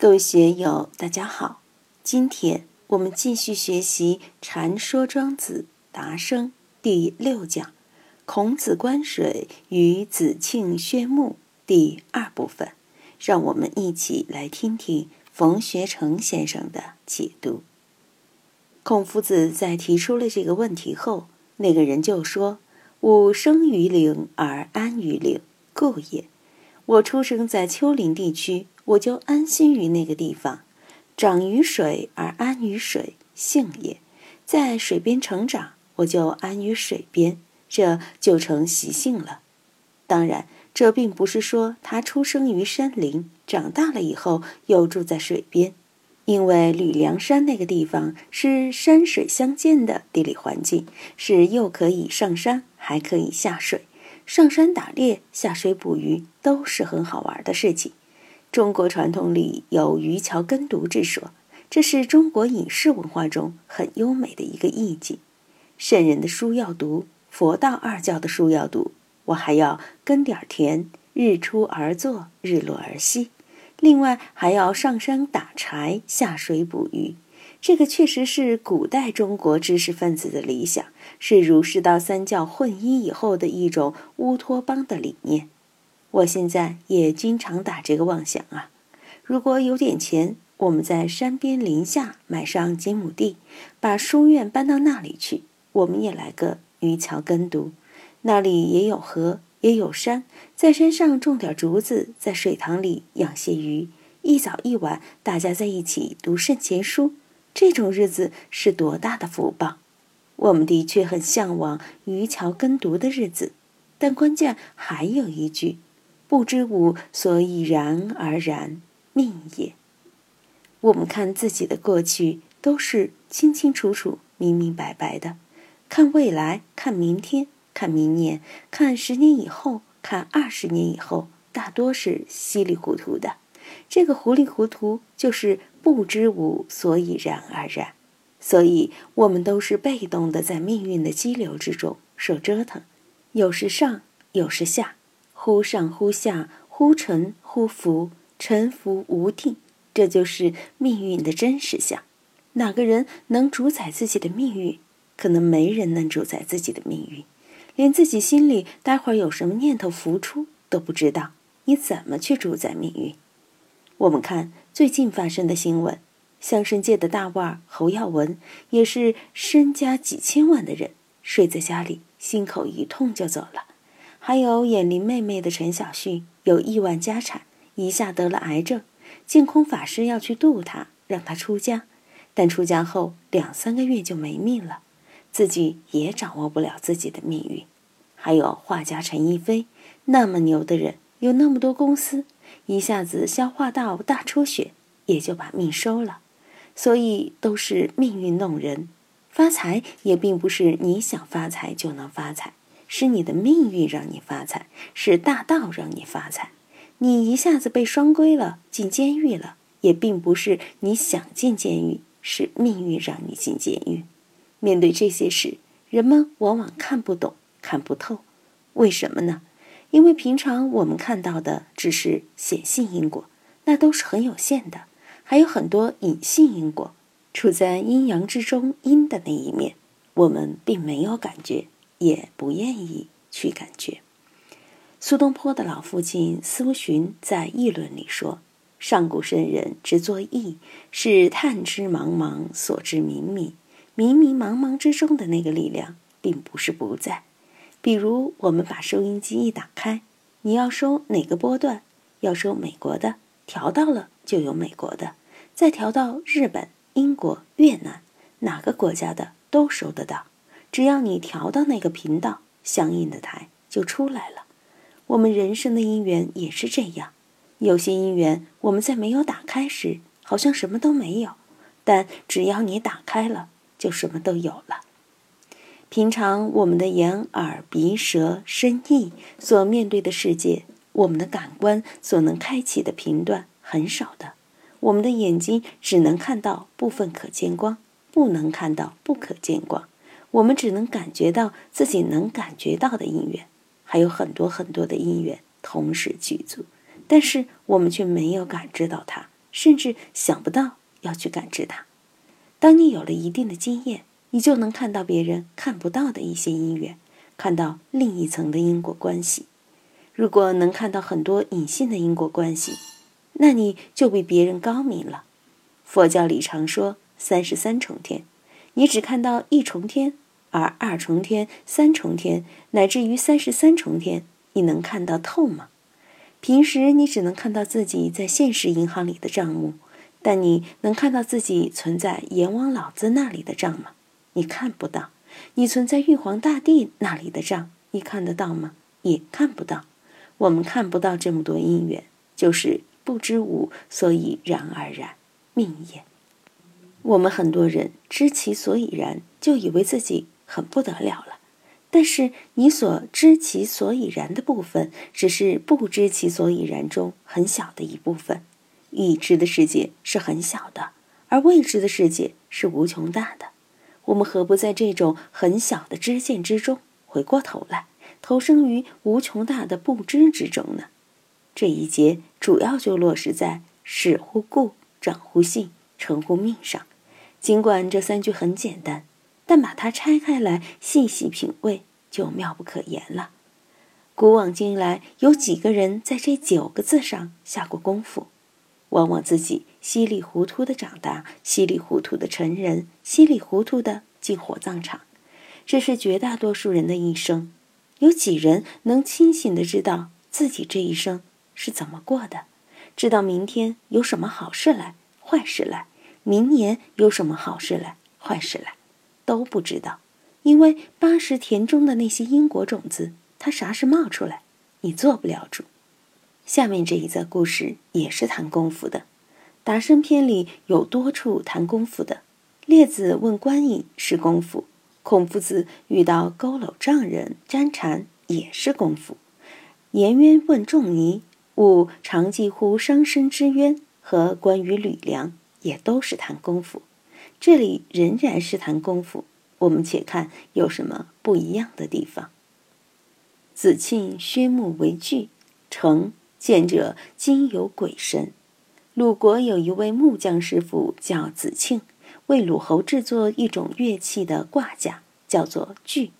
各位学友，大家好！今天我们继续学习《禅说庄子达生》第六讲《孔子观水与子庆宣穆》第二部分，让我们一起来听听冯学成先生的解读。孔夫子在提出了这个问题后，那个人就说：“吾生于陵而安于陵，故也。我出生在丘陵地区。”我就安心于那个地方，长于水而安于水，性也。在水边成长，我就安于水边，这就成习性了。当然，这并不是说他出生于山林，长大了以后又住在水边，因为吕梁山那个地方是山水相间的地理环境，是又可以上山，还可以下水。上山打猎，下水捕鱼，都是很好玩的事情。中国传统里有渔樵耕读之说，这是中国隐士文化中很优美的一个意境。圣人的书要读，佛道二教的书要读，我还要耕点田，日出而作，日落而息。另外还要上山打柴，下水捕鱼。这个确实是古代中国知识分子的理想，是儒释道三教混一以后的一种乌托邦的理念。我现在也经常打这个妄想啊！如果有点钱，我们在山边林下买上几亩地，把书院搬到那里去，我们也来个渔樵耕读。那里也有河，也有山，在山上种点竹子，在水塘里养些鱼，一早一晚大家在一起读圣贤书，这种日子是多大的福报！我们的确很向往渔樵耕读的日子，但关键还有一句。不知吾所以然而然，命也。我们看自己的过去，都是清清楚楚、明明白白的；看未来，看明天，看明年，看十年以后，看二十年以后，大多是稀里糊涂的。这个糊里糊涂，就是不知吾所以然而然。所以，我们都是被动的，在命运的激流之中受折腾，有时上，有时下。忽上忽下，忽沉忽浮，沉浮无定，这就是命运的真实相。哪个人能主宰自己的命运？可能没人能主宰自己的命运，连自己心里待会儿有什么念头浮出都不知道。你怎么去主宰命运？我们看最近发生的新闻，相声界的大腕侯耀文，也是身家几千万的人，睡在家里，心口一痛就走了。还有演林妹妹的陈小旭，有亿万家产，一下得了癌症，净空法师要去度他，让他出家，但出家后两三个月就没命了，自己也掌握不了自己的命运。还有画家陈逸飞，那么牛的人，有那么多公司，一下子消化道大出血，也就把命收了。所以都是命运弄人，发财也并不是你想发财就能发财。是你的命运让你发财，是大道让你发财。你一下子被双规了，进监狱了，也并不是你想进监狱，是命运让你进监狱。面对这些事，人们往往看不懂、看不透。为什么呢？因为平常我们看到的只是显性因果，那都是很有限的，还有很多隐性因果，处在阴阳之中阴的那一面，我们并没有感觉。也不愿意去感觉。苏东坡的老父亲苏洵在议论里说：“上古圣人之作义，是探知茫茫，所知冥冥。冥冥茫茫之中的那个力量，并不是不在。比如，我们把收音机一打开，你要收哪个波段？要收美国的，调到了就有美国的；再调到日本、英国、越南，哪个国家的都收得到。”只要你调到那个频道，相应的台就出来了。我们人生的因缘也是这样，有些因缘我们在没有打开时，好像什么都没有；但只要你打开了，就什么都有了。平常我们的眼、耳、鼻、舌、身、意所面对的世界，我们的感官所能开启的频段很少的。我们的眼睛只能看到部分可见光，不能看到不可见光。我们只能感觉到自己能感觉到的因缘，还有很多很多的因缘同时具足，但是我们却没有感知到它，甚至想不到要去感知它。当你有了一定的经验，你就能看到别人看不到的一些因缘，看到另一层的因果关系。如果能看到很多隐性的因果关系，那你就比别人高明了。佛教里常说三十三重天，你只看到一重天，而二重天、三重天乃至于三十三重天，你能看到透吗？平时你只能看到自己在现实银行里的账目。但你能看到自己存在阎王老子那里的账吗？你看不到。你存在玉皇大帝那里的账，你看得到吗？也看不到。我们看不到这么多因缘，就是不知无，所以然而然，命也。我们很多人知其所以然，就以为自己很不得了了。但是你所知其所以然的部分，只是不知其所以然中很小的一部分。已知的世界是很小的，而未知的世界是无穷大的。我们何不在这种很小的知见之中，回过头来投生于无穷大的不知之中呢？这一节主要就落实在始乎故，长乎性，成乎命上。尽管这三句很简单，但把它拆开来细细品味，就妙不可言了。古往今来，有几个人在这九个字上下过功夫？往往自己稀里糊涂的长大，稀里糊涂的成人，稀里糊涂的进火葬场，这是绝大多数人的一生。有几人能清醒的知道自己这一生是怎么过的？知道明天有什么好事来，坏事来；明年有什么好事来，坏事来，都不知道。因为八十田中的那些因果种子，它啥时冒出来，你做不了主。下面这一则故事也是谈功夫的，《达生篇》里有多处谈功夫的。列子问观影是功夫，孔夫子遇到佝偻丈人沾禅也是功夫。颜渊问仲尼，吾常记乎伤身之冤和关于吕梁，也都是谈功夫。这里仍然是谈功夫，我们且看有什么不一样的地方。子庆薛木为具，成。见者今有鬼神。鲁国有一位木匠师傅叫子庆，为鲁侯制作一种乐器的挂架，叫做锯。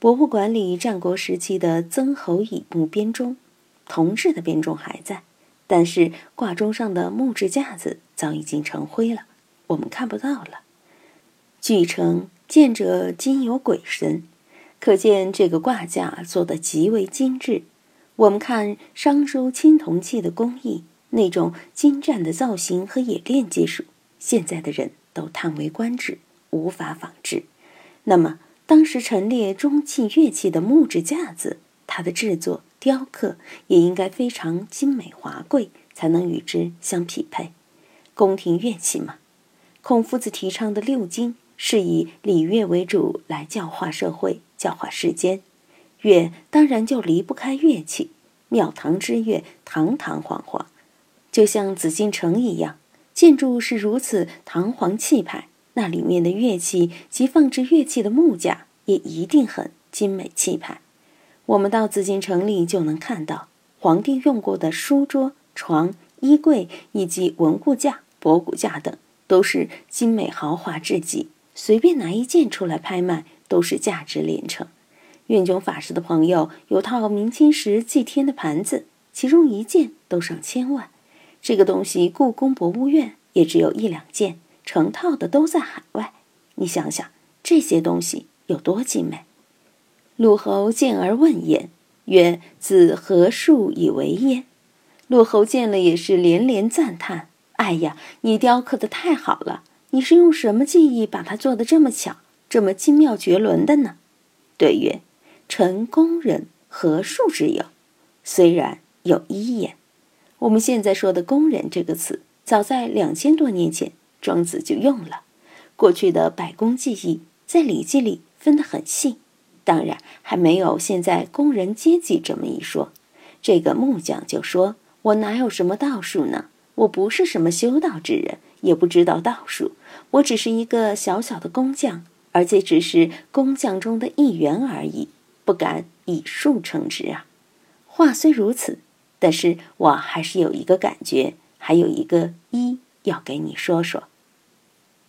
博物馆里战国时期的曾侯乙墓编钟，铜制的编钟还在，但是挂钟上的木质架子早已经成灰了，我们看不到了。据称见者今有鬼神，可见这个挂架做得极为精致。我们看商周青铜器的工艺，那种精湛的造型和冶炼技术，现在的人都叹为观止，无法仿制。那么，当时陈列钟器乐器的木质架子，它的制作雕刻也应该非常精美华贵，才能与之相匹配。宫廷乐器嘛，孔夫子提倡的六经是以礼乐为主来教化社会，教化世间。乐当然就离不开乐器，庙堂之乐堂堂皇皇，就像紫禁城一样，建筑是如此堂皇气派，那里面的乐器及放置乐器的木架也一定很精美气派。我们到紫禁城里就能看到，皇帝用过的书桌、床、衣柜以及文物架、博古架等，都是精美豪华至极，随便拿一件出来拍卖，都是价值连城。运炯法师的朋友有套明清时祭天的盘子，其中一件都上千万。这个东西故宫博物院也只有一两件，成套的都在海外。你想想这些东西有多精美。鲁侯见而问焉，曰：“子何术以为焉？”鲁侯见了也是连连赞叹：“哎呀，你雕刻的太好了！你是用什么技艺把它做的这么巧，这么精妙绝伦的呢？”对曰。臣工人何数之有？虽然有一眼。我们现在说的“工人”这个词，早在两千多年前，庄子就用了。过去的百工技艺在《礼记》里分得很细，当然还没有现在工人阶级这么一说。这个木匠就说：“我哪有什么道术呢？我不是什么修道之人，也不知道道术，我只是一个小小的工匠，而且只是工匠中的一员而已。”不敢以数称之啊！话虽如此，但是我还是有一个感觉，还有一个一要给你说说。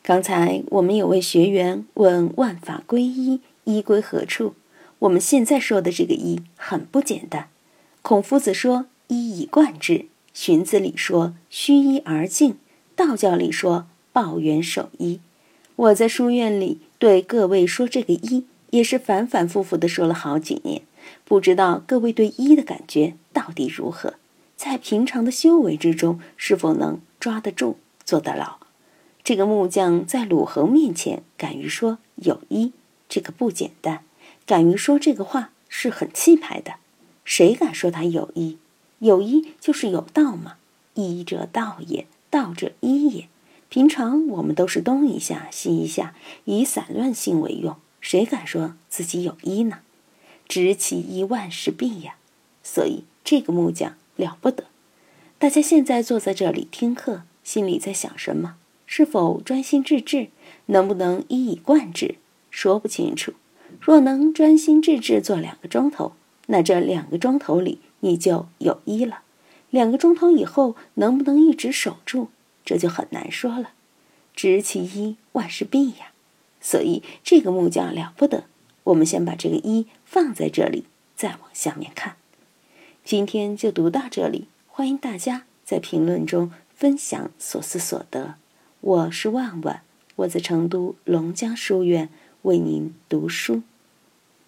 刚才我们有位学员问：“万法归一，一归何处？”我们现在说的这个一很不简单。孔夫子说：“一以贯之。”荀子里说：“虚一而静。”道教里说：“抱元守一。”我在书院里对各位说这个一，也是反反复复的说了好几年。不知道各位对一的感觉到底如何？在平常的修为之中，是否能抓得住、做得牢？这个木匠在鲁恒面前敢于说有一，这个不简单；敢于说这个话是很气派的。谁敢说他有一？有一就是有道嘛。一者道也，道者一也。平常我们都是东一下西一下，以散乱性为用。谁敢说自己有一呢？执其一，万事毕呀。所以这个木匠了不得。大家现在坐在这里听课，心里在想什么？是否专心致志？能不能一以贯之？说不清楚。若能专心致志做两个钟头，那这两个钟头里你就有一了。两个钟头以后能不能一直守住？这就很难说了，知其一，万事毕呀。所以这个木匠了不得。我们先把这个一放在这里，再往下面看。今天就读到这里，欢迎大家在评论中分享所思所得。我是万万，我在成都龙江书院为您读书。